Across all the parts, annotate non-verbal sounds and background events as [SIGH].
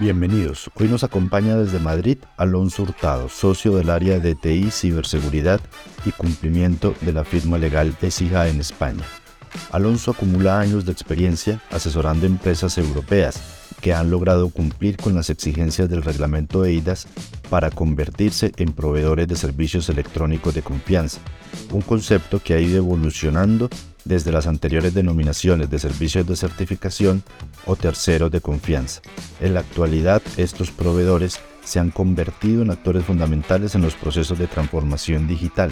Bienvenidos. Hoy nos acompaña desde Madrid Alonso Hurtado, socio del área de TI, ciberseguridad y cumplimiento de la firma legal ESIGA en España. Alonso acumula años de experiencia asesorando empresas europeas que han logrado cumplir con las exigencias del reglamento EIDAS para convertirse en proveedores de servicios electrónicos de confianza, un concepto que ha ido evolucionando desde las anteriores denominaciones de servicios de certificación o terceros de confianza. En la actualidad, estos proveedores se han convertido en actores fundamentales en los procesos de transformación digital.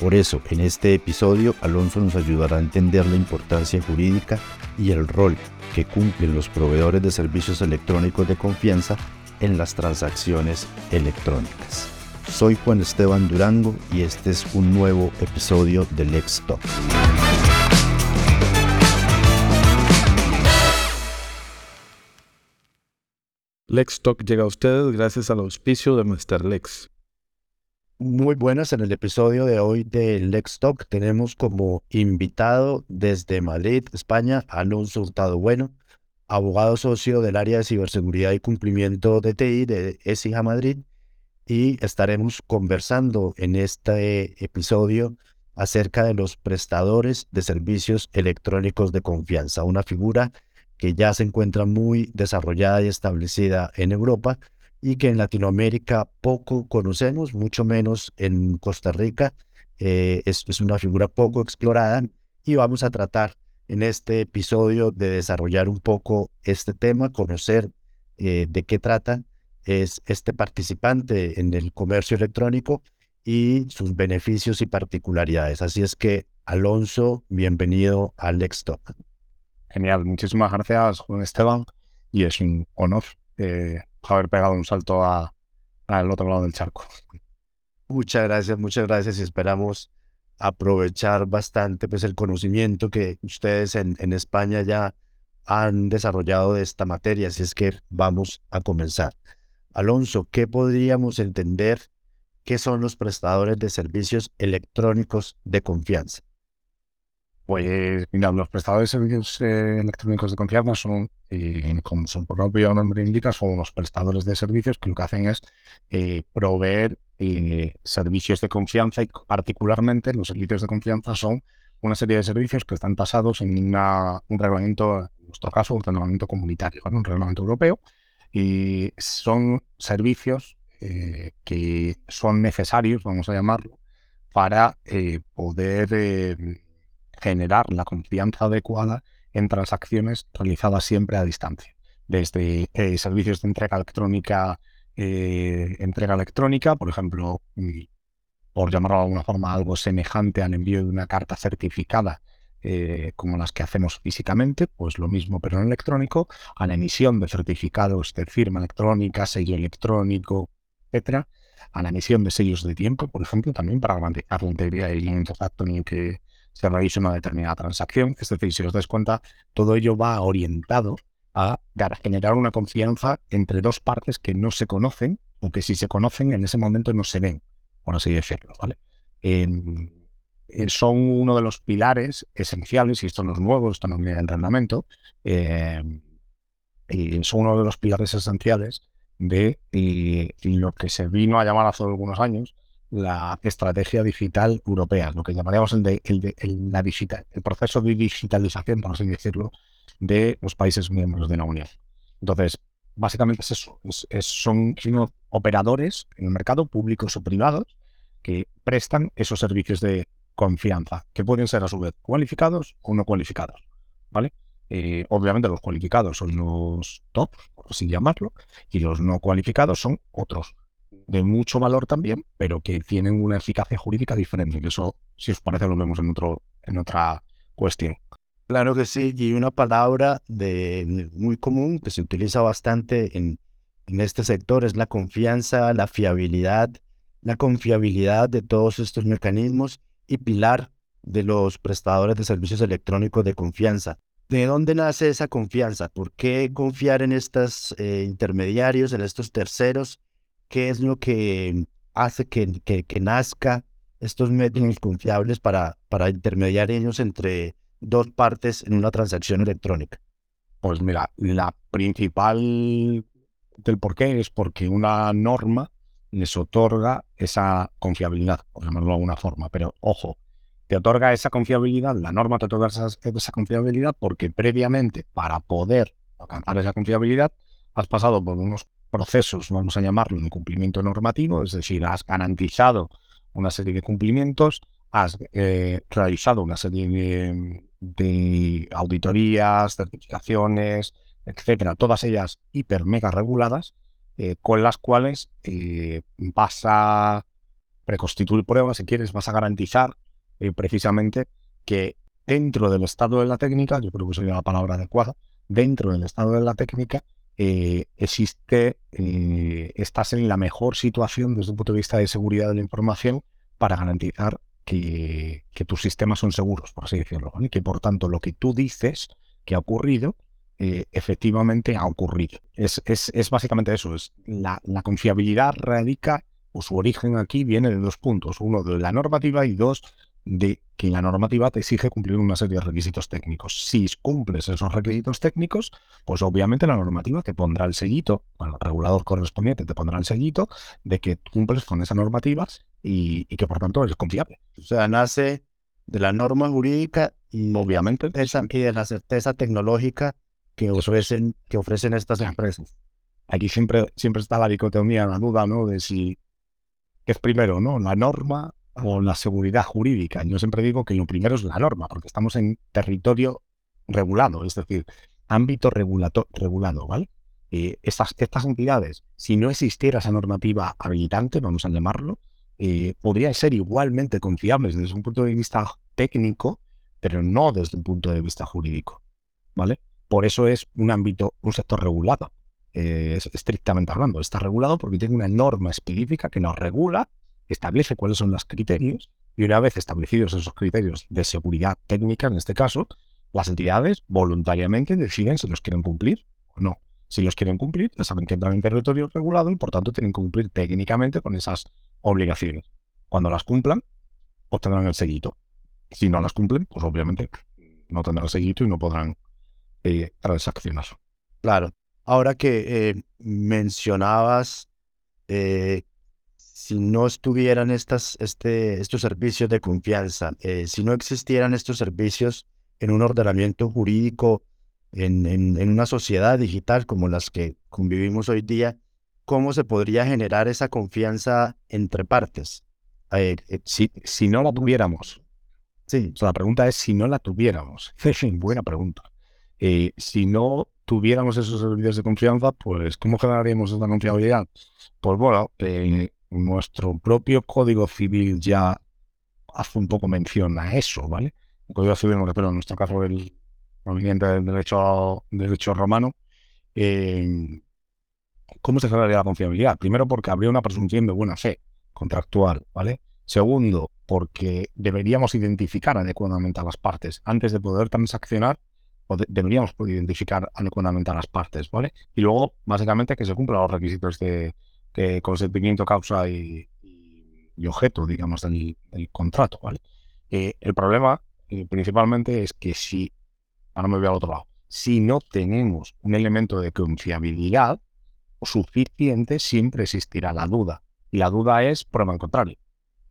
Por eso, en este episodio, Alonso nos ayudará a entender la importancia jurídica y el rol que cumplen los proveedores de servicios electrónicos de confianza en las transacciones electrónicas. Soy Juan Esteban Durango y este es un nuevo episodio de Lex Talk. Lex Talk llega a ustedes gracias al auspicio de Mr. Lex. Muy buenas, en el episodio de hoy de Lex Talk tenemos como invitado desde Madrid, España, Alonso Hurtado Bueno, abogado socio del área de ciberseguridad y cumplimiento de TI de ESIJA Madrid y estaremos conversando en este episodio acerca de los prestadores de servicios electrónicos de confianza, una figura que ya se encuentra muy desarrollada y establecida en Europa y que en Latinoamérica poco conocemos, mucho menos en Costa Rica. Eh, es, una figura poco explorada y vamos a tratar en este episodio de desarrollar un poco este tema, conocer eh, de qué trata es este participante en el comercio electrónico y sus beneficios y particularidades. Así es que, Alonso, bienvenido al Talk. Genial, muchísimas gracias, Juan Esteban. Y es un honor eh, haber pegado un salto al otro lado del charco. Muchas gracias, muchas gracias y esperamos aprovechar bastante pues, el conocimiento que ustedes en, en España ya han desarrollado de esta materia. Así es que vamos a comenzar. Alonso, ¿qué podríamos entender que son los prestadores de servicios electrónicos de confianza? Pues mira, los prestadores de servicios eh, electrónicos de confianza son, eh, como su propio nombre indica, son unos prestadores de servicios que lo que hacen es eh, proveer servicios de confianza y particularmente los servicios de confianza son una serie de servicios que están tasados en un reglamento, en nuestro caso, un reglamento comunitario, un reglamento europeo, y son servicios que son necesarios, vamos a llamarlo, para poder generar la confianza adecuada en transacciones realizadas siempre a distancia, desde eh, servicios de entrega electrónica, eh, entrega electrónica, por ejemplo, por llamarlo de alguna forma algo semejante al envío de una carta certificada eh, como las que hacemos físicamente, pues lo mismo pero en electrónico, a la emisión de certificados de firma electrónica, sello electrónico, etcétera, a la emisión de sellos de tiempo, por ejemplo, también para garantizar la integridad y el exacto en el que se realiza una determinada transacción. Es decir, si os dais cuenta, todo ello va orientado a generar una confianza entre dos partes que no se conocen o que si se conocen en ese momento no se ven, por así decirlo. ¿vale? Son uno de los pilares esenciales, y esto no es nuevo, esto no viene del reglamento, em, y son uno de los pilares esenciales de lo que se vino a llamar hace algunos años la estrategia digital europea, lo que llamaríamos el, de, el, la digital, el proceso de digitalización, por así decirlo, de los países miembros de la Unión. Entonces, básicamente es eso, son operadores en el mercado, públicos o privados, que prestan esos servicios de confianza, que pueden ser a su vez cualificados o no cualificados. ¿vale? Eh, obviamente los cualificados son los top, por así llamarlo, y los no cualificados son otros de mucho valor también, pero que tienen una eficacia jurídica diferente. Y eso, si os parece, lo vemos en, otro, en otra cuestión. Claro que sí, y una palabra de, muy común que se utiliza bastante en, en este sector es la confianza, la fiabilidad, la confiabilidad de todos estos mecanismos y pilar de los prestadores de servicios electrónicos de confianza. ¿De dónde nace esa confianza? ¿Por qué confiar en estos eh, intermediarios, en estos terceros qué es lo que hace que, que, nazca estos métodos confiables para, para intermediar ellos entre dos partes en una transacción electrónica? Pues mira, la principal del por qué es porque una norma les otorga esa confiabilidad, por llamarlo de alguna forma. Pero ojo, te otorga esa confiabilidad, la norma te otorga esa, confiabilidad porque previamente para poder alcanzar esa confiabilidad has pasado por unos procesos, vamos a llamarlo, de cumplimiento normativo, es decir, has garantizado una serie de cumplimientos, has eh, realizado una serie de, auditorías, certificaciones, etcétera, todas ellas hiper mega reguladas, eh, con las cuales eh, vas a preconstituir pruebas, si quieres, vas a garantizar precisamente que dentro del estado de la técnica, yo creo que sería la palabra adecuada, dentro del estado de la técnica, eh, existe, eh, estás en la mejor situación desde un punto de vista de seguridad de la información para garantizar que, tus sistemas son seguros, por así decirlo, y que por tanto lo que tú dices que ha ocurrido, eh, efectivamente ha ocurrido. Es, básicamente eso, es la, la confiabilidad radica, o su origen aquí viene de dos puntos, uno de la normativa y dos de que la normativa te exige cumplir una serie de requisitos técnicos. Si cumples esos requisitos técnicos, pues obviamente la normativa te pondrá el sellito, bueno, el regulador correspondiente te pondrá el sellito de que cumples con esa normativa y, que por tanto eres confiable. O sea, nace de la norma jurídica y obviamente esa, y de la certeza tecnológica que ofrecen, que ofrecen estas empresas. Aquí siempre, siempre está la dicotomía, la duda, ¿no? De si es primero, ¿no? La norma o la seguridad jurídica. Yo siempre digo que lo primero es la norma, porque estamos en territorio regulado, es decir, ámbito regulado, ¿vale? Eh, estas, estas entidades, si no existiera esa normativa habilitante, vamos a llamarlo, eh, podrían ser igualmente confiables desde un punto de vista técnico, pero no desde un punto de vista jurídico, ¿vale? Por eso es un ámbito, un sector regulado, eh, estrictamente hablando. Está regulado porque tiene una norma específica que nos regula establece cuáles son los criterios y una vez establecidos esos criterios de seguridad técnica, en este caso, las entidades voluntariamente deciden si los quieren cumplir o no. Si los quieren cumplir, ya saben que entran en territorio regulado y por tanto tienen que cumplir técnicamente con esas obligaciones. Cuando las cumplan, obtendrán el seguito. Si no las cumplen, pues obviamente no tendrán el seguito y no podrán eh, transaccionar. Claro. Ahora que eh, mencionabas eh, si no estuvieran estas, este, estos servicios de confianza, si no existieran estos servicios en un ordenamiento jurídico, en, en, una sociedad digital como las que convivimos hoy día, ¿cómo se podría generar esa confianza entre partes? Eh, si, si no la tuviéramos. Sí. la pregunta es si no la tuviéramos. Buena pregunta. Eh, si no tuviéramos esos servicios de confianza, pues ¿cómo generaríamos esa confiabilidad? Pues bueno, nuestro propio Código Civil ya hace un poco mención a eso, ¿vale? El Código Civil, pero en nuestro caso el movimiento del derecho, derecho romano, eh, ¿cómo se generaría la confiabilidad? Primero porque habría una presunción de buena fe contractual, ¿vale? Segundo, porque deberíamos identificar adecuadamente a las partes. Antes de poder transaccionar, deberíamos poder identificar adecuadamente a las partes, ¿vale? Y luego, básicamente, que se cumplan los requisitos de, que consentimiento, causa y, objeto, digamos, del, contrato, ¿vale? Eh, el problema eh, principalmente es que si, ahora me voy al otro lado, si no tenemos un elemento de confiabilidad suficiente, siempre existirá la duda. Y la duda es prueba en contrario.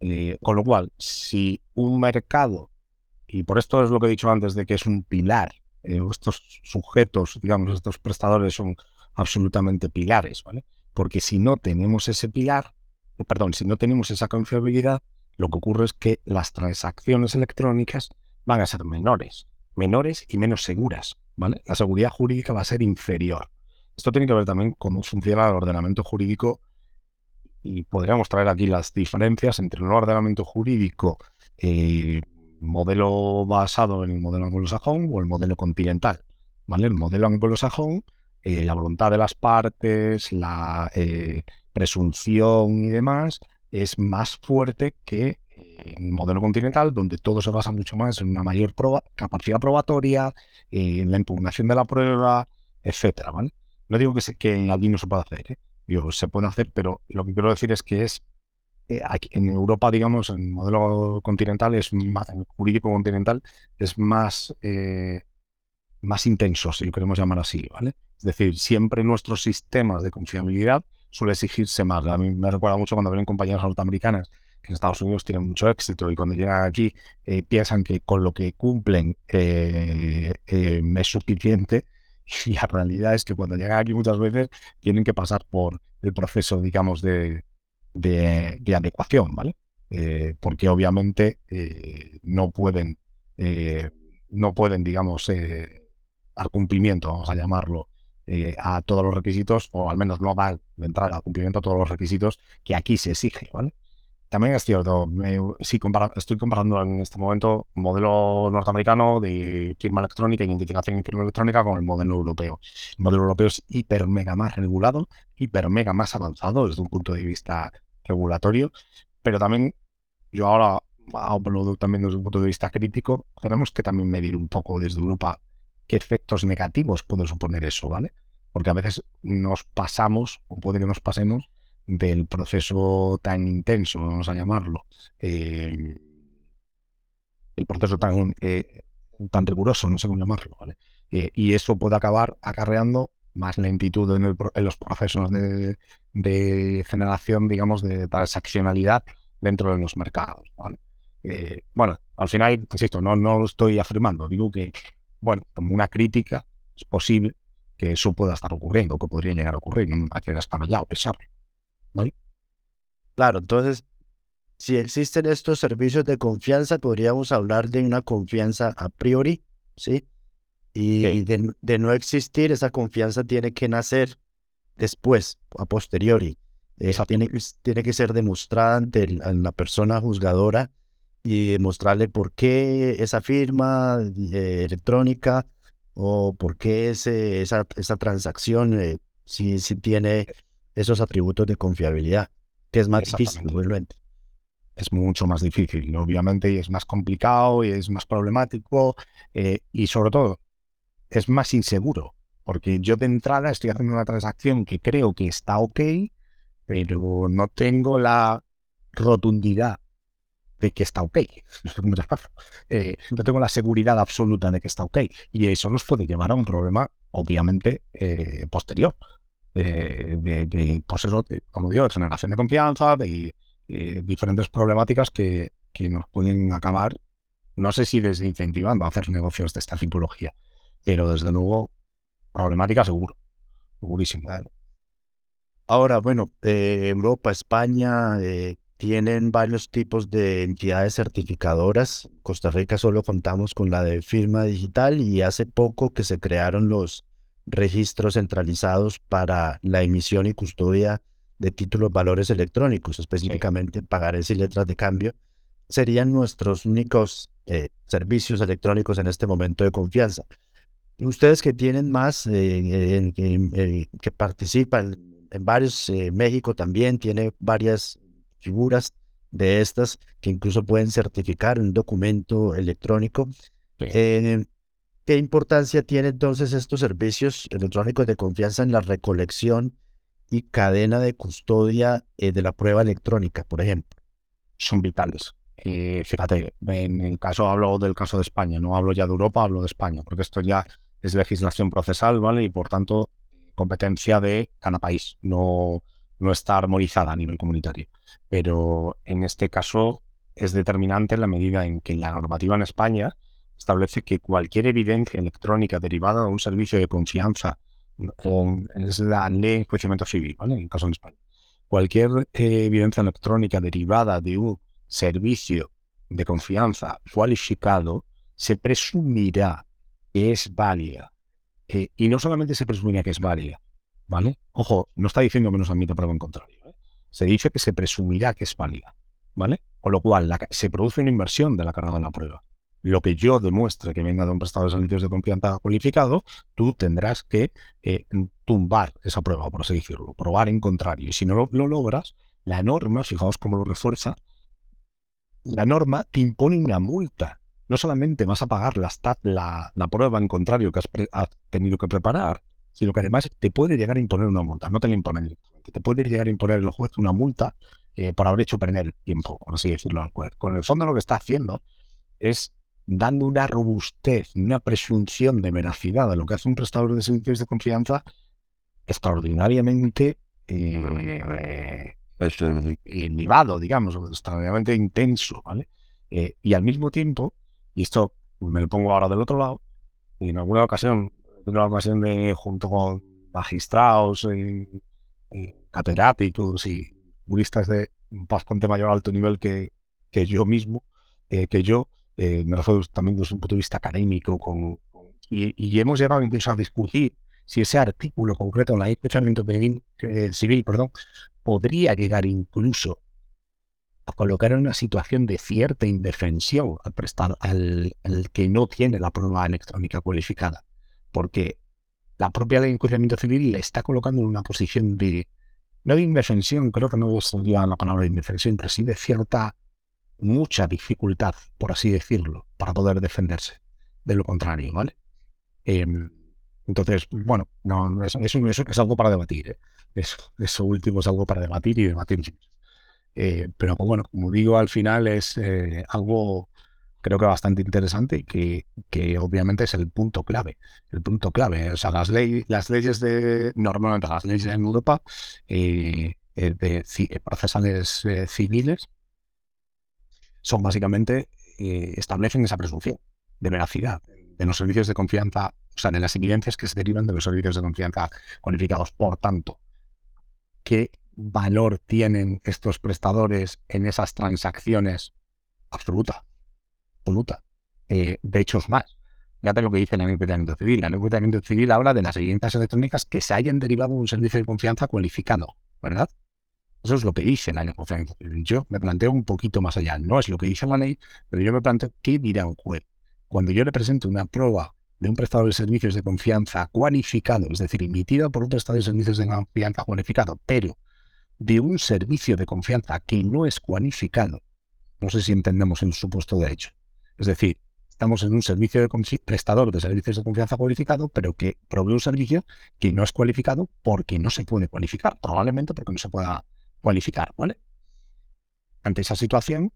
Eh, con lo cual, si un mercado, y por esto es lo que he dicho antes de que es un pilar, estos sujetos, digamos, estos prestadores son absolutamente pilares, ¿vale? Porque si no tenemos ese pilar, perdón, si no tenemos esa confiabilidad, lo que ocurre es que las transacciones electrónicas van a ser menores, menores y menos seguras, ¿vale? La seguridad jurídica va a ser inferior. Esto tiene que ver también cómo funciona el ordenamiento jurídico y podríamos traer aquí las diferencias entre el ordenamiento jurídico eh, modelo basado en el modelo anglosajón o el modelo continental. ¿vale? El modelo anglosajón eh, la voluntad de las partes, la eh, presunción y demás, es más fuerte que el modelo continental, donde todo se basa mucho más en una mayor capacidad probatoria, en la impugnación de la prueba, etcétera, ¿vale? No digo que, se, que no se pueda hacer, ¿eh? se puede hacer, pero lo que quiero decir es que es aquí, en Europa, digamos, en el modelo continental es más, en jurídico continental es más, más intenso, si lo queremos llamar así, ¿vale? Es decir, siempre nuestros sistemas de confiabilidad suele exigirse más. A mí me recuerda mucho cuando vienen compañías norteamericanas que en Estados Unidos tienen mucho éxito y cuando llegan aquí eh, piensan que con lo que cumplen eh, eh, es suficiente [LAUGHS] y la realidad es que cuando llegan aquí muchas veces tienen que pasar por el proceso, digamos, de, de, adecuación, ¿vale? porque obviamente no pueden, no pueden, digamos, dar cumplimiento, vamos a llamarlo, a todos los requisitos, o al menos no dar de entrada al cumplimiento a todos los requisitos que aquí se exige, ¿vale? También es cierto, sí, estoy comparando en este momento modelo norteamericano de firma electrónica, identificación y firma electrónica con el modelo europeo. El modelo europeo es hiper mega más regulado, hiper mega más avanzado desde un punto de vista regulatorio, pero también yo ahora hablo también desde un punto de vista crítico, tenemos que también medir un poco desde Europa qué efectos negativos puede suponer eso, ¿vale? Porque a veces nos pasamos, o puede que nos pasemos, del proceso tan intenso, vamos a llamarlo, eh, el proceso tan, eh, tan riguroso, no sé cómo llamarlo, ¿vale? Eh, y eso puede acabar acarreando más lentitud en, los procesos de, generación, digamos, de transaccionalidad dentro de los mercados, ¿vale? bueno, al final, insisto, no, no lo estoy afirmando, digo que, bueno, como una crítica, es posible que eso pueda estar ocurriendo, que podría llegar a ocurrir, no hay que estar allá, pesarlo. Claro, entonces, si existen estos servicios de confianza, podríamos hablar de una confianza a priori, ¿sí? Y, de, no existir, esa confianza tiene que nacer después, a posteriori. Esa tiene, tiene que ser demostrada ante la persona juzgadora y demostrarle por qué esa firma eh, electrónica o por qué ese, esa, esa transacción eh, si, si tiene esos atributos de confiabilidad, que es más difícil, obviamente. Es mucho más difícil, obviamente, y es más complicado y es más problemático eh, y sobre todo es más inseguro, porque yo de entrada estoy haciendo una transacción que creo que está ok, pero no tengo la rotundidad de que está ok. [LAUGHS] Eh, no tengo la seguridad absoluta de que está ok. Y eso nos puede llevar a un problema, obviamente, eh, posterior de, de, pues como digo, de generación de confianza, de, diferentes problemáticas que, que, nos pueden acabar, no sé si desincentivando a hacer negocios de esta tipología, pero desde luego problemática seguro, segurísimo. Ahora, bueno, eh, Europa, España, eh, tienen varios tipos de entidades certificadoras. Costa Rica solo contamos con la de firma digital y hace poco que se crearon los registros centralizados para la emisión y custodia de títulos valores electrónicos, específicamente pagarés y letras de cambio, serían nuestros únicos eh, servicios electrónicos en este momento de confianza. Ustedes que tienen más, eh, eh, que participan en varios, México también tiene varias figuras de estas que incluso pueden certificar un documento electrónico. ¿Qué importancia tienen entonces estos servicios electrónicos de confianza en la recolección y cadena de custodia eh, de la prueba electrónica, por ejemplo? Son vitales. Eh, fíjate, en el caso hablo del caso de España, no hablo ya de Europa, hablo de España, porque esto ya es legislación procesal, ¿vale? Y por tanto, competencia de cada país, no, no está armonizada a nivel comunitario. Pero en este caso es determinante la medida en que la normativa en España establece que cualquier evidencia electrónica derivada de un servicio de confianza, es la ley de enjuiciamiento civil, ¿vale? En caso de España. Cualquier eh, evidencia electrónica derivada de un servicio de confianza cualificado se presumirá es válida. Eh, y no solamente se presumirá que es válida, ¿vale? Ojo, no está diciendo que nos admite prueba en contrario. ¿eh? Se dice que se presumirá que es válida, ¿vale? Con lo cual se produce una inversión de la carga de la prueba lo que yo demuestre que venga de un prestador de servicios de confianza cualificado, tú tendrás que eh, tumbar esa prueba, por así decirlo, probar en contrario. Y si no lo, logras, la norma, fijaos cómo lo refuerza, la norma te impone una multa. No solamente vas a pagar la, la, la prueba en contrario que has, tenido que preparar, sino que además te puede llegar a imponer una multa. No te la imponen directamente. Te puede llegar a imponer el juez una multa eh, por haber hecho perder el tiempo, por así decirlo, al juez. Con el fondo lo que está haciendo es dando una robustez, una presunción de veracidad a lo que hace un prestador de servicios de confianza extraordinariamente eh, elevado, digamos, extraordinariamente intenso, ¿vale? Eh, y al mismo tiempo, y esto me lo pongo ahora del otro lado, y en alguna ocasión, en una ocasión de, junto con magistrados y, catedráticos y juristas de bastante mayor alto nivel que, que yo mismo, eh, que yo, eh, me refiero también desde un punto de vista académico, con, y, hemos llegado incluso a discutir si ese artículo concreto en la ley de civil perdón, podría llegar incluso a colocar en una situación de cierta indefensión al, prestar, al, que no tiene la prueba electrónica cualificada, porque la propia ley de enjuiciamiento civil le está colocando en una posición de, no de indefensión, creo que no sería la palabra de indefensión, pero sí de cierta, mucha dificultad, por así decirlo, para poder defenderse. De lo contrario, ¿vale? Em, entonces, bueno, no, eso, eso, es algo para debatir. ¿eh? Eso, eso último es algo para debatir y debatir. Eh, pero bueno, como digo, al final es eh, algo creo que bastante interesante y que, que, obviamente es el punto clave. El punto clave. O sea, las, ley, las leyes de, normalmente las leyes en Europa eh, de procesales civiles son básicamente, establecen esa presunción de veracidad de los servicios de confianza, o sea, de las evidencias que se derivan de los servicios de confianza cualificados. Por tanto, ¿qué valor tienen estos prestadores en esas transacciones? Absoluta, absoluta. Eh, de hecho, es más. Fíjate lo que dice el enjuiciamiento civil. El enjuiciamiento civil habla de las evidencias electrónicas que se hayan derivado de un servicio de confianza cualificado, ¿verdad? Eso es lo que dice la enjuiciamiento civil. Yo me planteo un poquito más allá. No es lo que dice la ley, pero yo me planteo qué dirá un juez. Cuando yo le presento una prueba de un prestador de servicios de confianza cualificado, es decir, emitida por un prestador de servicios de confianza cualificado, pero de un servicio de confianza que no es cualificado, no sé si entendemos el supuesto de hecho. Es decir, estamos en un servicio de prestador de servicios de confianza cualificado, pero que provee un servicio que no es cualificado porque no se puede cualificar, probablemente porque no se pueda cualificar, ¿vale? Ante esa situación,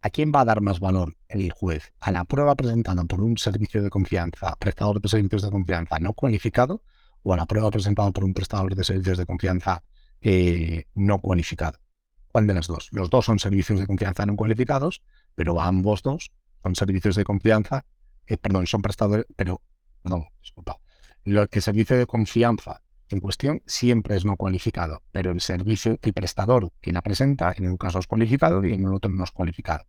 ¿a quién va a dar más valor el juez? ¿A la prueba presentada por un servicio de confianza, prestador de servicios de confianza no cualificado, o a la prueba presentada por un prestador de servicios de confianza eh, no cualificado. ¿Cuál de las dos? Los dos son servicios de confianza no cualificados, pero ambos dos son servicios de confianza, eh, perdón, son prestadores, pero, no, disculpa. Lo que servicio de confianza en cuestión siempre es no cualificado, pero el servicio, el prestador que la presenta en un caso es cualificado y en el otro no es cualificado.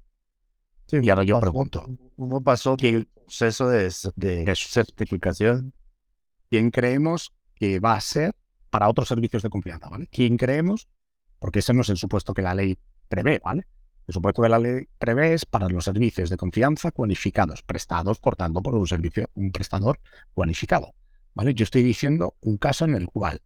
y ahora yo pregunto. ¿Cómo pasó el proceso de, de certificación? ¿Quién creemos que va a ser para otros servicios de confianza, ¿vale? ¿Quién creemos? Porque ese no es el supuesto que la ley prevé, ¿vale? El supuesto que la ley prevé es para los servicios de confianza cualificados, prestados, por tanto, por un servicio, un prestador cualificado, ¿vale? Yo estoy diciendo un caso en el cual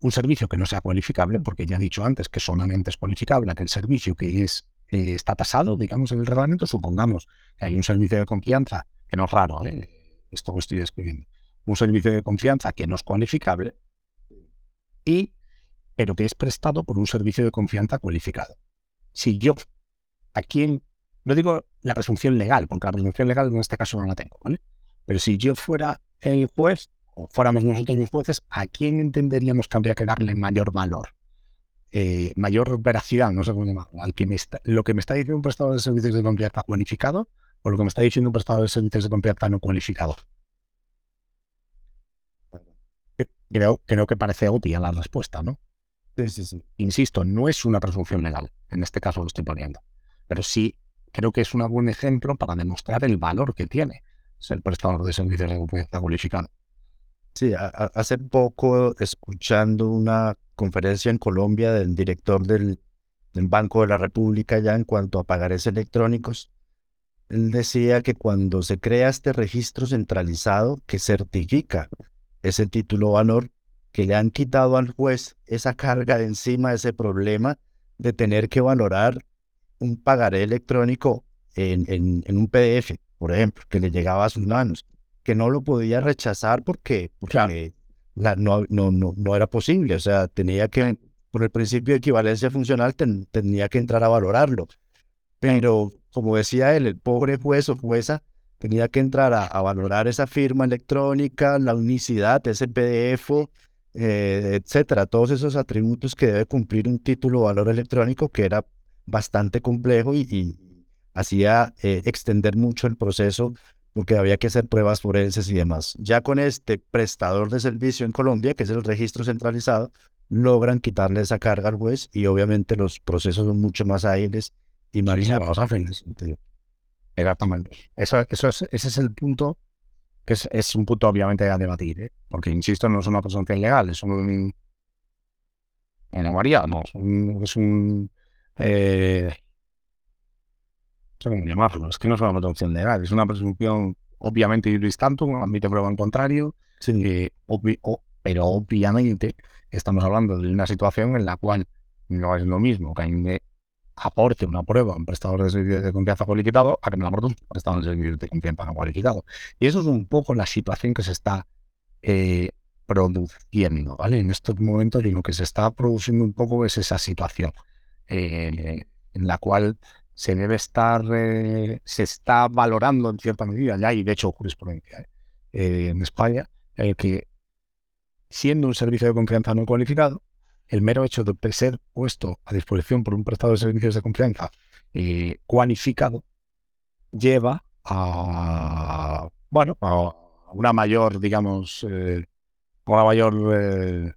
un servicio que no sea cualificable, porque ya he dicho antes que solamente es cualificable aquel servicio que es eh, está tasado, digamos, en el reglamento, supongamos que hay un servicio de confianza, que no es raro, ¿eh? esto que estoy describiendo, un servicio de confianza que no es cualificable, y, pero que es prestado por un servicio de confianza cualificado. Si yo, a quien, no digo la presunción legal, porque la presunción legal en este caso no la tengo, ¿vale? Pero si yo fuera el juez, o fuéramos nosotros los jueces, ¿a quién entenderíamos que habría que darle mayor valor? Eh, mayor veracidad, no sé cómo llamarlo, al que me está, lo que me está diciendo un prestador de servicios de confianza cualificado o lo que me está diciendo un prestador de servicios de confianza no cualificado. Creo, creo que parece obvia la respuesta, ¿no? Sí, sí, sí. Insisto, no es una presunción legal, en este caso lo estoy poniendo, pero sí creo que es un buen ejemplo para demostrar el valor que tiene ser prestador de servicios de confianza cualificado. Sí, hace poco escuchando una conferencia en Colombia del director del, del, Banco de la República ya en cuanto a pagares electrónicos, él decía que cuando se crea este registro centralizado que certifica ese título valor que le han quitado al juez esa carga de encima ese problema de tener que valorar un pagaré electrónico en, en, un PDF, por ejemplo, que le llegaba a sus manos, que no lo podía rechazar porque, la, no, no, no, no, era posible, o sea, tenía que, por el principio de equivalencia funcional, tenía que entrar a valorarlo. Pero como decía él, el pobre juez o jueza tenía que entrar a, valorar esa firma electrónica, la unicidad, ese PDF, eh, etcétera, todos esos atributos que debe cumplir un título o valor electrónico que era bastante complejo y, hacía eh, extender mucho el proceso porque había que hacer pruebas forenses y demás. Ya con este prestador de servicio en Colombia, que es el registro centralizado, logran quitarle esa carga al juez y obviamente los procesos son mucho más ágiles y más ágiles. Exactamente. Eso, eso es, ese es el punto, que es, es un punto obviamente a debatir, ¿eh? porque insisto, no es una presunción legal, es un... En María, no, es un... Es un eh, no sé llamarlo, es que no es una presunción legal, es una presunción obviamente iuris tantum, admite prueba en contrario, sí. pero obviamente estamos hablando de una situación en la cual no es lo mismo que me aporte una prueba a un prestador de servicios de confianza cualificado a que me la aporte un prestador de servicios de confianza no cualificado. Y eso es un poco la situación que se está eh, produciendo, ¿vale? En estos momentos y lo que se está produciendo un poco es esa situación eh, en la cual se debe estar, eh, se está valorando en cierta medida, ya hay de hecho jurisprudencia en España, el que siendo un servicio de confianza no cualificado, el mero hecho de ser puesto a disposición por un prestador de servicios de confianza eh, cualificado lleva a, bueno, a una mayor, digamos, eh, una mayor eh,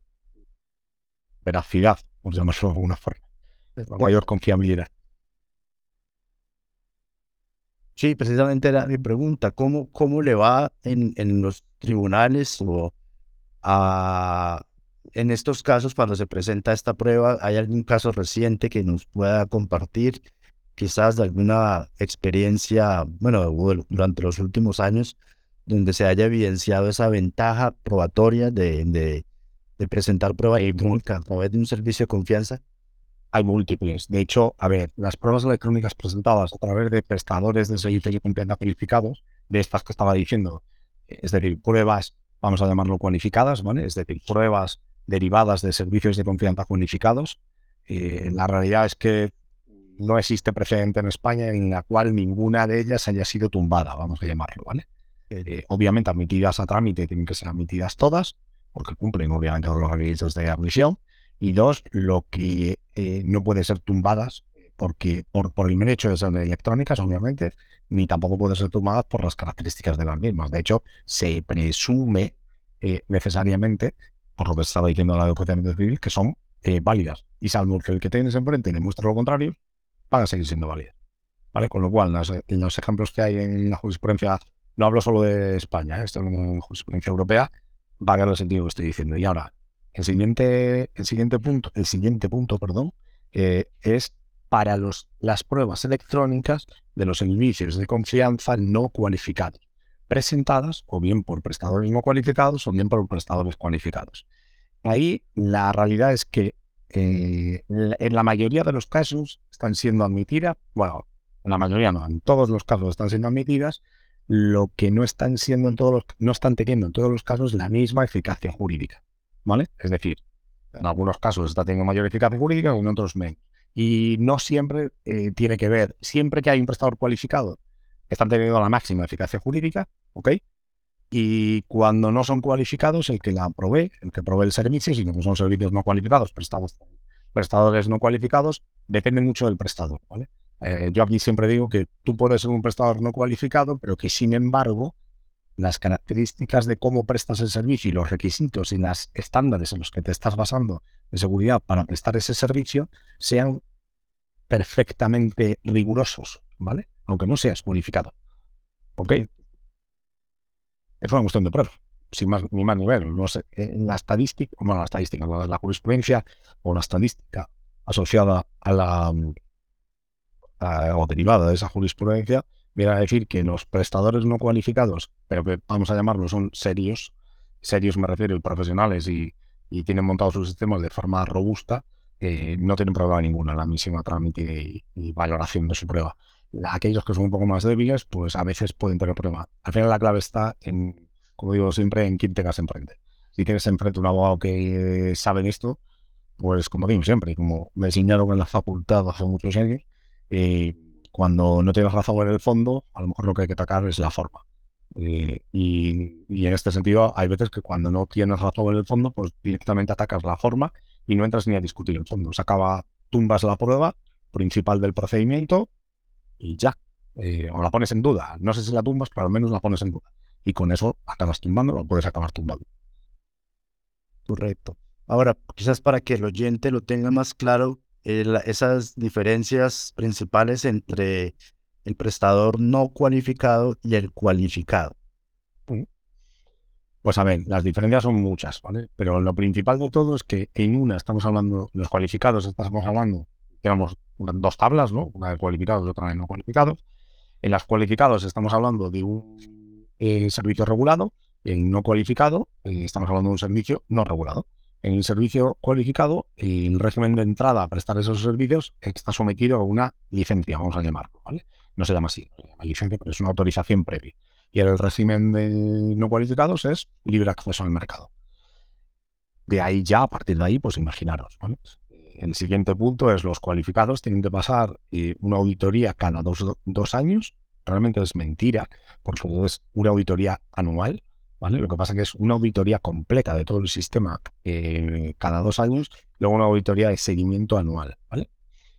veracidad, por llamarlo de alguna forma, una mayor confiabilidad. Sí, precisamente era mi pregunta, ¿cómo, cómo le va en, en los tribunales o a, en estos casos, cuando se presenta esta prueba, ¿hay algún caso reciente que nos pueda compartir? Quizás de alguna experiencia, bueno, durante los últimos años, donde se haya evidenciado esa ventaja probatoria de, de, presentar prueba electrónica a través de un servicio de confianza? Hay múltiples. De hecho, a ver, las pruebas electrónicas presentadas a través de prestadores de servicio de confianza calificados, de estas que estaba diciendo, es decir, pruebas, vamos a llamarlo cualificadas, ¿vale? Es decir, pruebas derivadas de servicios de confianza unificados. Eh, la realidad es que no existe precedente en España en la cual ninguna de ellas haya sido tumbada, vamos a llamarlo, ¿vale? Eh, obviamente admitidas a trámite tienen que ser admitidas todas, porque cumplen obviamente todos los requisitos de admisión. Y dos, lo que eh, no puede ser tumbadas porque por, el mero de ser electrónicas, obviamente, ni tampoco puede ser tumbadas por las características de las mismas. De hecho, se presume necesariamente por lo que estaba diciendo la de civil, que son eh, válidas. Y salvo que el que tienes enfrente demuestre lo contrario, van a seguir siendo válidas. ¿Vale? Con lo cual, los, los ejemplos que hay en la jurisprudencia, no hablo solo de España, ¿eh? esto es una jurisprudencia europea, va a el sentido que estoy diciendo. Y ahora, el siguiente, el siguiente punto, el siguiente punto, perdón, eh, es para los, las pruebas electrónicas de los servicios de confianza no cualificados presentadas o bien por prestadores no cualificados o bien por prestadores cualificados. Ahí la realidad es que eh, en la mayoría de los casos están siendo admitidas, bueno, en la mayoría no, en todos los casos están siendo admitidas, lo que no están siendo en todos los, no están teniendo en todos los casos la misma eficacia jurídica, ¿vale? Es decir, en algunos casos está teniendo mayor eficacia jurídica, en otros menos. Y no siempre eh, tiene que ver, siempre que hay un prestador cualificado están teniendo la máxima eficacia jurídica, ¿ok? Y cuando no son cualificados, el que la provee, el que provee el servicio, si no son servicios no cualificados, prestados, prestadores no cualificados, depende mucho del prestador, ¿vale? Eh, yo aquí siempre digo que tú puedes ser un prestador no cualificado, pero que sin embargo las características de cómo prestas el servicio y los requisitos y los estándares en los que te estás basando de seguridad para prestar ese servicio sean perfectamente rigurosos, ¿vale? Aunque no seas cualificado. ¿Ok? Es una cuestión de prueba, sin más ni más nivel. No sé, la estadística, bueno, la estadística, la, jurisprudencia o la estadística asociada a la o derivada de esa jurisprudencia viene a decir que los prestadores no cualificados, pero que vamos a llamarlos son serios, serios me refiero, profesionales y, tienen montado sus sistemas de forma robusta, eh, no tienen prueba ninguna la misión a trámite y, y, valoración de su prueba aquellos que son un poco más débiles, pues a veces pueden tener problemas. Al final la clave está en, como digo siempre, en quién tengas enfrente. Si tienes enfrente un abogado que sabe esto, pues como digo siempre, como me enseñaron en la facultad hace muchos años, eh, cuando no tienes razón en el fondo, a lo mejor lo que hay que atacar es la forma. Eh, y, y, en este sentido, hay veces que cuando no tienes razón en el fondo, pues directamente atacas la forma y no entras ni a discutir el fondo. Se acaba, tumbas la prueba principal del procedimiento y ya. Eh, o la pones en duda. No sé si la tumbas, pero al menos la pones en duda. Y con eso acabas tumbando, lo puedes acabar tumbando. Correcto. Ahora, quizás para que el oyente lo tenga más claro, eh, esas diferencias principales entre el prestador no cualificado y el cualificado. Pues a ver, las diferencias son muchas, ¿vale? Pero lo principal de todo es que en una estamos hablando, los cualificados estamos hablando, digamos, dos tablas, ¿no? Una de cualificados y otra de no cualificados. En las cualificados estamos hablando de un eh, servicio regulado, en no cualificado eh, estamos hablando de un servicio no regulado. En el servicio cualificado, el régimen de entrada a prestar esos servicios está sometido a una licencia, vamos a llamarlo, ¿vale? No se llama así, se llama licencia, pero es una autorización previa. Y el régimen de no cualificados es libre acceso al mercado. De ahí ya, a partir de ahí, pues imaginaros. El siguiente punto es los cualificados tienen que pasar eh, una auditoría cada dos, años. Realmente es mentira, porque es una auditoría anual. ¿vale? Lo que pasa que es una auditoría completa de todo el sistema eh, cada dos años, luego una auditoría de seguimiento anual. ¿vale?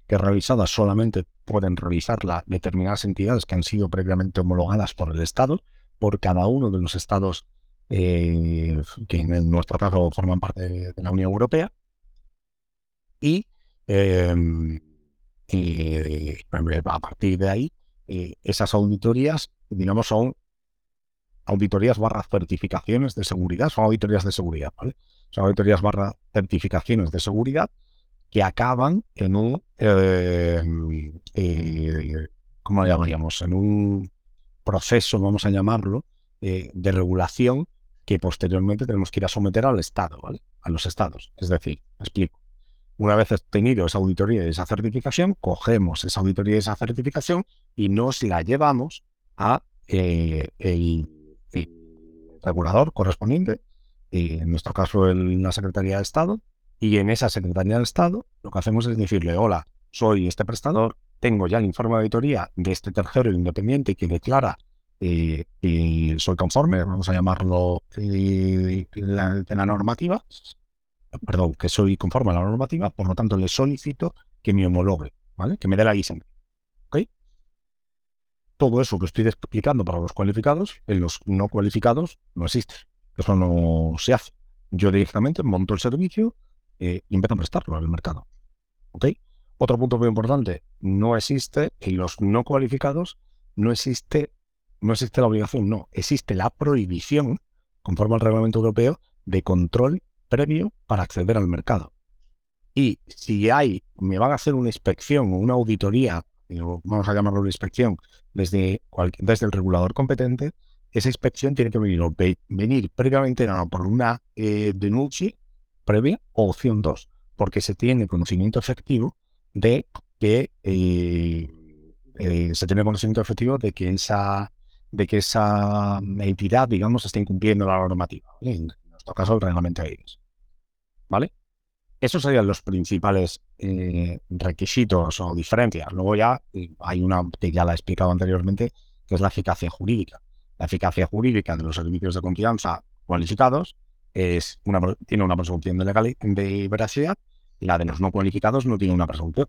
que realizada solamente pueden realizarla determinadas entidades que han sido previamente homologadas por el Estado, por cada uno de los estados eh, que en nuestro caso forman parte de, la Unión Europea. Y, em, a partir de ahí, eh, esas auditorías, digamos, son auditorías barra certificaciones de seguridad, son auditorías de seguridad, ¿vale? Son auditorías barra certificaciones de seguridad que acaban en un, eh, eh, ¿cómo llamaríamos? En un proceso, vamos a llamarlo, eh, de regulación que posteriormente tenemos que ir a someter al Estado, ¿vale? A los Estados. Es decir, explico. Una vez tenido esa auditoría y esa certificación, cogemos esa auditoría y esa certificación y nos la llevamos a el, regulador correspondiente, en nuestro caso en la Secretaría de Estado, y en esa Secretaría del Estado lo que hacemos es decirle, hola, soy este prestador, tengo ya el informe de auditoría de este tercero independiente que declara eh, que soy conforme, vamos a llamarlo eh, la, la normativa, perdón, que soy conforme a la normativa, por lo tanto le solicito que me homologue, ¿vale? Que me dé la licencia. ¿Ok? Todo eso que estoy explicando para los cualificados, en los no cualificados no existe. Eso no se hace. Yo directamente monto el servicio, eh, y empiezan a prestarlo en el mercado. ¿Ok? Otro punto muy importante, no existe, en los no cualificados, no existe, no existe la obligación, no, existe la prohibición, conforme al reglamento europeo, de control previo para acceder al mercado. Y si hay, me van a hacer una inspección o una auditoría, vamos a llamarlo una inspección, desde, desde el regulador competente, esa inspección tiene que venir, venir previamente por una eh, denuncia previa o opción 2, porque se tiene conocimiento efectivo de que eh, eh, se tiene conocimiento efectivo de que esa de que esa entidad, digamos, está incumpliendo la normativa. En nuestro caso, el reglamento de ¿Vale? Esos serían los principales eh, requisitos o diferencias. Luego ya hay una que ya la he explicado anteriormente, que es la eficacia jurídica. La eficacia jurídica de los servicios de confianza cualificados es una, tiene una presunción de, legal, de veracidad, la de los no cualificados no tiene una presunción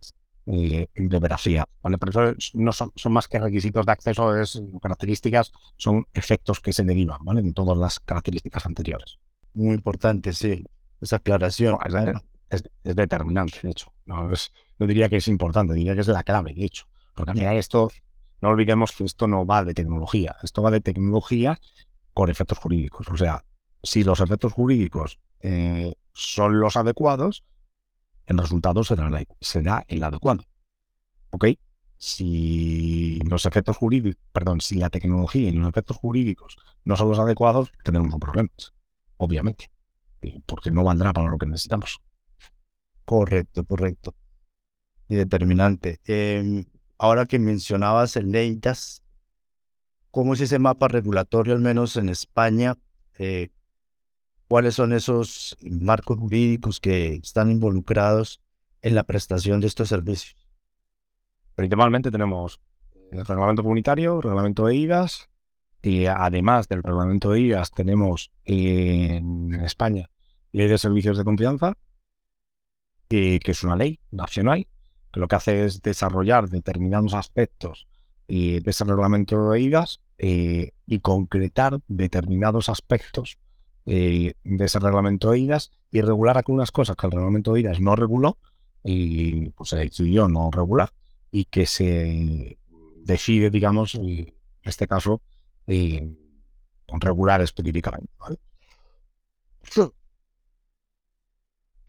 eh, de veracidad. ¿vale? Por eso no son, son, más que requisitos de acceso, es características, son efectos que se derivan ¿vale? de todas las características anteriores. Muy importante, sí, esa aclaración. es, determinante, de hecho. No, es, no diría que es importante, diría que es la clave, de hecho. Porque mira, esto, no olvidemos que esto no va de tecnología, esto va de tecnología con efectos jurídicos. O sea, si los efectos jurídicos eh, son los adecuados, el resultado será, será el adecuado. ¿Ok? Si los efectos jurídicos, perdón, si la tecnología y los efectos jurídicos no son los adecuados, tendremos problemas, obviamente, porque no valdrá para lo que necesitamos. Correcto, correcto. Y determinante. Em, ahora que mencionabas el NEITAS, ¿cómo es ese mapa regulatorio, al menos en España? Eh, cuáles son esos marcos jurídicos que están involucrados en la prestación de estos servicios. Principalmente tenemos el reglamento comunitario, reglamento de IDAS, y además del reglamento de IDAS tenemos en España ley de servicios de confianza, que es una ley nacional, que lo que hace es desarrollar determinados aspectos de ese reglamento de IDAS eh, y concretar determinados aspectos eh, de ese reglamento de IDAS y regular algunas cosas que el reglamento de IDAS no reguló y pues se decidió no regular y que se decide, digamos, en este caso, eh, regular específicamente.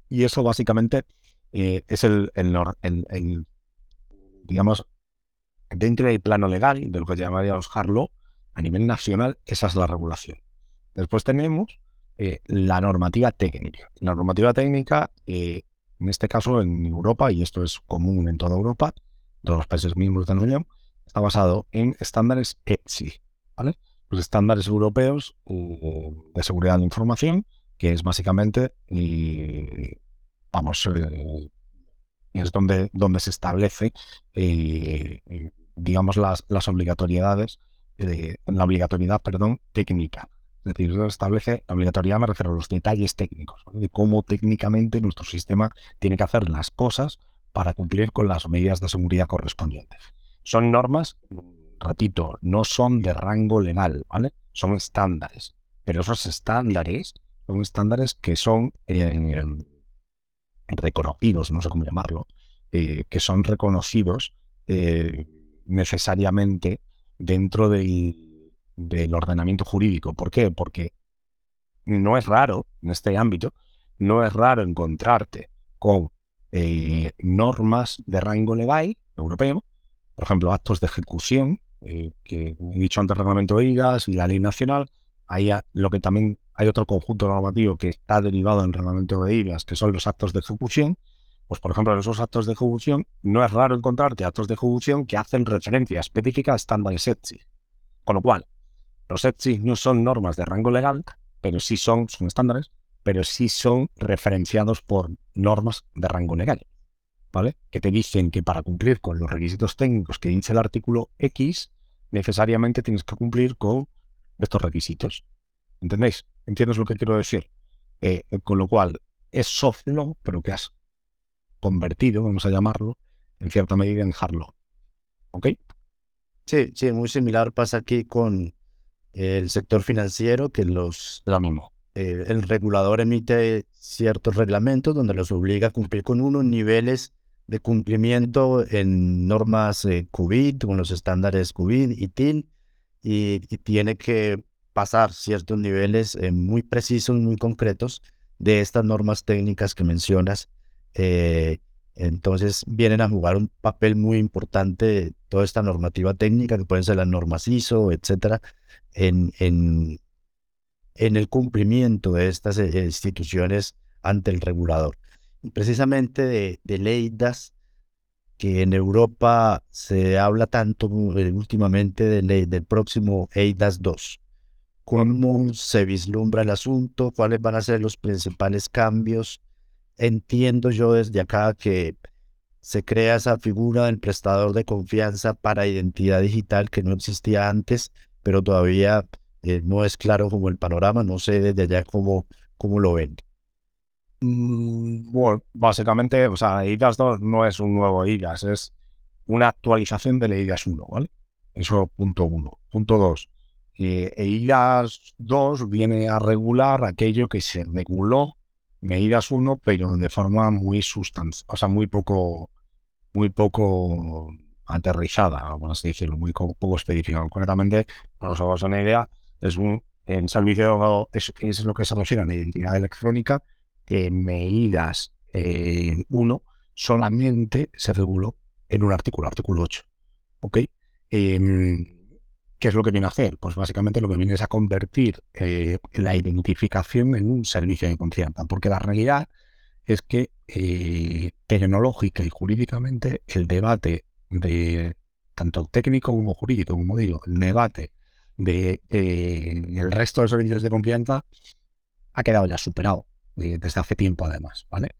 Y eso básicamente eh, es el, el, digamos, dentro del plano legal, de lo que llamaríamos Harlow, a nivel nacional, esa es la regulación. Después tenemos eh, la normativa técnica. La normativa técnica, eh, en este caso en Europa, y esto es común en toda Europa, todos los países miembros de la Unión, está basado en estándares ETSI, ¿vale? Los estándares europeos de seguridad de información, que es básicamente, y, vamos, eh, es donde, donde se establece, digamos, las, las obligatoriedades, la obligatoriedad, perdón, técnica es decir, eso establece la obligatoriedad, me refiero a los detalles técnicos, de cómo técnicamente nuestro sistema tiene que hacer las cosas para cumplir con las medidas de seguridad correspondientes. Son normas, repito, no son de rango legal, ¿vale? Son estándares. Pero esos estándares son estándares que son eh, reconocidos, no sé cómo llamarlo, eh, que son reconocidos eh, necesariamente dentro del del ordenamiento jurídico. ¿Por qué? Porque no es raro en este ámbito, no es raro encontrarte con normas de rango legal europeo, por ejemplo, actos de ejecución, eh, que he dicho antes, reglamento de IGAS y la ley nacional. Hay lo que también hay otro conjunto normativo que está derivado en reglamento de IGAS, que son los actos de ejecución. Pues, por ejemplo, en esos actos de ejecución, no es raro encontrarte actos de ejecución que hacen referencia específica a estándares ETSI. Con lo cual, los ETSI no son normas de rango legal, pero sí son, son estándares, pero sí son referenciados por normas de rango legal. ¿Vale? Que te dicen que para cumplir con los requisitos técnicos que dice el artículo X, necesariamente tienes que cumplir con estos requisitos. ¿Entendéis? ¿Entiendes lo que quiero decir? Eh, con lo cual, es soft law, pero que has convertido, vamos a llamarlo, en cierta medida en hard law. ¿Ok? Sí, sí, muy similar pasa aquí con, el sector financiero, que los, eh, el regulador emite ciertos reglamentos donde los obliga a cumplir con unos niveles de cumplimiento en normas eh, CUBIT, con los estándares CUBIT y TIN, y, tiene que pasar ciertos niveles eh, muy precisos, muy concretos de estas normas técnicas que mencionas. entonces vienen a jugar un papel muy importante toda esta normativa técnica, que pueden ser las normas ISO, etcétera, en, en, el cumplimiento de estas eh, instituciones ante el regulador. Precisamente de, de LEIDAS, que en Europa se habla tanto eh, últimamente de del próximo EIDAS 2. ¿Cómo se vislumbra el asunto? ¿Cuáles van a ser los principales cambios? Entiendo yo desde acá que se crea esa figura del prestador de confianza para identidad digital que no existía antes pero todavía eh, no es claro como el panorama, no sé desde allá cómo, cómo lo ven. Mm, bueno, básicamente, o sea, IDAS 2 no es un nuevo IDAS, es una actualización de IDAS 1, ¿vale? Eso punto uno. Punto dos, eh, IDAS 2 viene a regular aquello que se reguló en IDAS 1, pero de forma muy sustancial, o sea, muy poco, muy poco aterrizada, por así decirlo, muy poco específica. Concretamente, para os una idea, es un en servicio es, lo que se refiere a identidad electrónica, que medidas 1 eh, solamente se reguló en un artículo, artículo 8. ¿Ok? Em, ¿Qué es lo que viene a hacer? Pues básicamente lo que viene es a convertir eh, la identificación en un servicio de confianza, porque la realidad es que eh, tecnológica y jurídicamente el debate de tanto técnico como jurídico, como digo, el debate de eh, el resto de servicios de confianza ha quedado ya superado eh, desde hace tiempo además, ¿vale?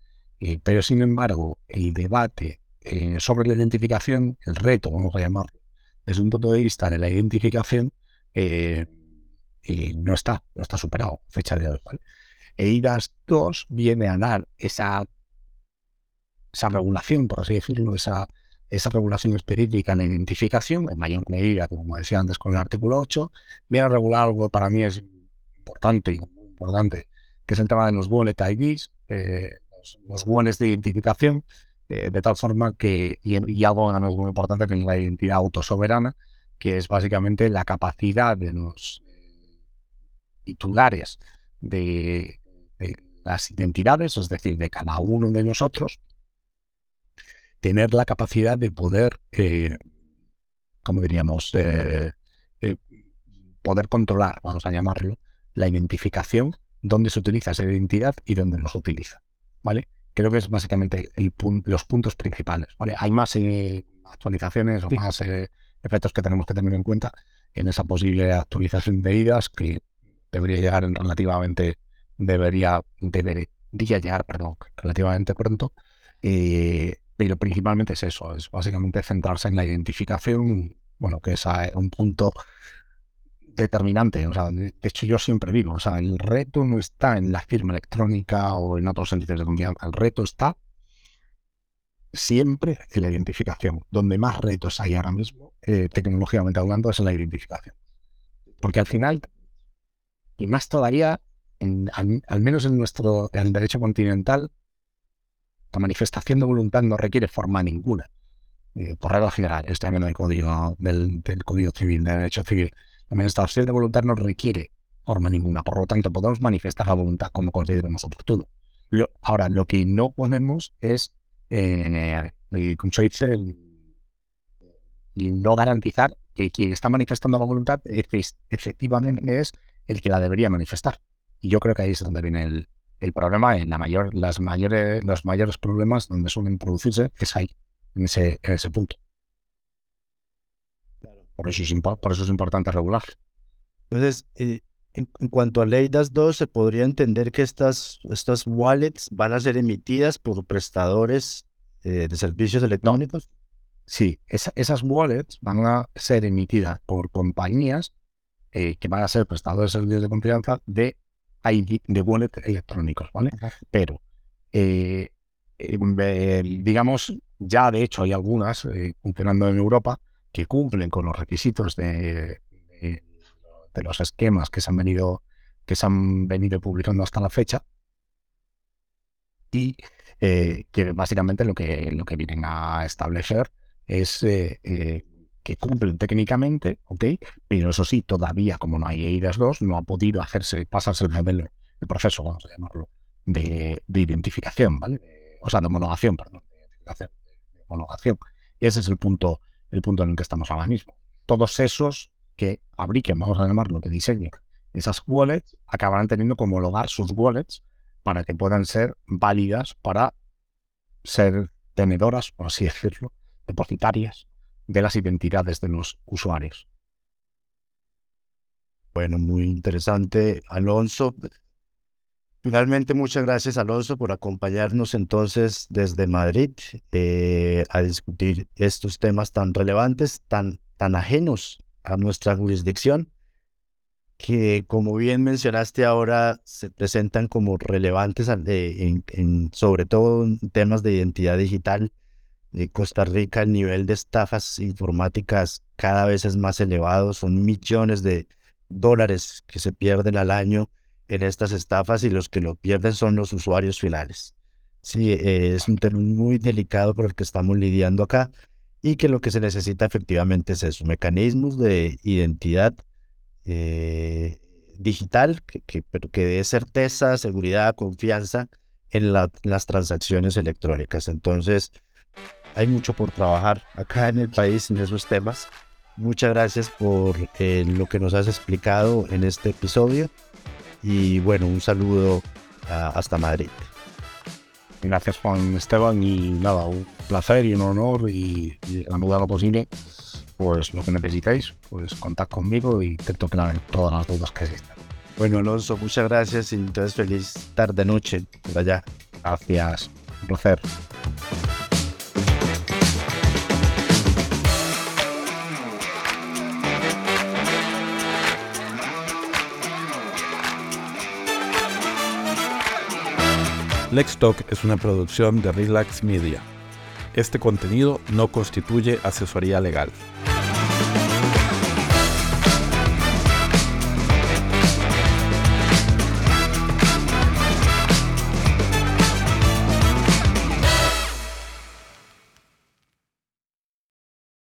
Eh, pero sin embargo, el debate sobre la identificación, el reto, vamos a llamarlo, desde un punto de vista de la identificación, eh, no está, no está superado, fecha de hoy. ¿vale? EIDAS 2 viene a dar esa, esa regulación, por así decirlo, esa, esa regulación específica en la identificación, en mayor medida, como decía antes con el artículo 8, viene a regular algo que para mí es importante, muy importante, que es el tema de los wallet IDs, eh, los, wallets de identificación, eh, de tal forma que, y, algo muy importante que es la identidad autosoberana, que es básicamente la capacidad de los eh, titulares de, las identidades, es decir, de cada uno de nosotros, tener la capacidad de poder, como diríamos, poder controlar, vamos a llamarlo, la identificación, dónde se utiliza esa identidad y dónde no se utiliza. ¿Vale? Creo que es básicamente los puntos principales. ¿vale? Hay más actualizaciones o más efectos que tenemos que tener en cuenta en esa posible actualización de IDAS que debería llegar en relativamente debería, debería llegar perdón, relativamente pronto. Eh, pero principalmente es eso, es básicamente centrarse en la identificación, bueno, que es un punto determinante. O sea, de hecho, yo siempre digo, o sea, el reto no está en la firma electrónica o en otros servicios de confianza, el reto está siempre en la identificación. Donde más retos hay ahora mismo, eh, tecnológicamente hablando, es en la identificación. Porque al final, y más todavía al, menos en nuestro en derecho continental, la manifestación de voluntad no requiere forma ninguna. Eh, por regla general, este en el código del, código civil, del derecho civil. Manifestación de voluntad no requiere forma ninguna. Por lo tanto, podemos manifestar la voluntad como consideremos oportuno. ahora, lo que no podemos es, eh, como se dice, no garantizar que quien está manifestando la voluntad efectivamente es el que la debería manifestar. Y yo creo que ahí es donde viene el, problema, en la mayor, las mayores, los mayores problemas donde suelen producirse es ahí, en ese punto. Por eso, es, por eso es importante regular. Entonces, eh, en, cuanto a Ley DAS 2, se podría entender que estas, estas wallets van a ser emitidas por prestadores eh, de servicios electrónicos. Sí, esas wallets van a ser emitidas por compañías eh, que van a ser prestadores de servicios de confianza de ID de wallet electrónicos, ¿vale? Pero, digamos, ya de hecho hay algunas funcionando en Europa que cumplen con los requisitos de, de, los esquemas que se han venido que se han venido publicando hasta la fecha y que básicamente lo que, lo que vienen a establecer es que cumplen técnicamente, ¿ok? Pero eso sí, todavía como no hay EIDAS 2, no ha podido hacerse, pasarse el modelo, el proceso, vamos a llamarlo, de, identificación, ¿vale? o sea, de homologación, perdón, de de homologación. Y ese es el punto, el punto en el que estamos ahora mismo. Todos esos que fabriquen, vamos a llamarlo, que diseñen esas wallets, acabarán teniendo que homologar sus wallets para que puedan ser válidas para ser tenedoras, por así [LAUGHS] decirlo, depositarias de las identidades de los usuarios. Bueno, muy interesante, Alonso. Finalmente, muchas gracias, Alonso, por acompañarnos entonces desde Madrid eh, a discutir estos temas tan relevantes, tan, tan ajenos a nuestra jurisdicción, que como bien mencionaste ahora, se presentan como relevantes en, en, sobre todo en temas de identidad digital. De Costa Rica el nivel de estafas informáticas cada vez es más elevado, son millones de dólares que se pierden al año en estas estafas y los que lo pierden son los usuarios finales. Sí, eh, es un tema muy delicado por el que estamos lidiando acá y que lo que se necesita efectivamente es eso, mecanismos de identidad eh, digital que, pero que dé certeza, seguridad, confianza en las transacciones electrónicas. Entonces, hay mucho por trabajar acá en el país en esos temas. Muchas gracias por eh, lo que nos has explicado en este episodio y bueno, un saludo hasta Madrid. Gracias Juan Esteban y nada, un placer y un honor y, y la medida lo posible, pues lo que necesitéis, pues contad conmigo y intento aclarar todas las dudas que existan. Bueno Alonso, muchas gracias y entonces feliz tarde noche por allá. Gracias, un placer. Lextalk es una producción de Relax Media. Este contenido no constituye asesoría legal.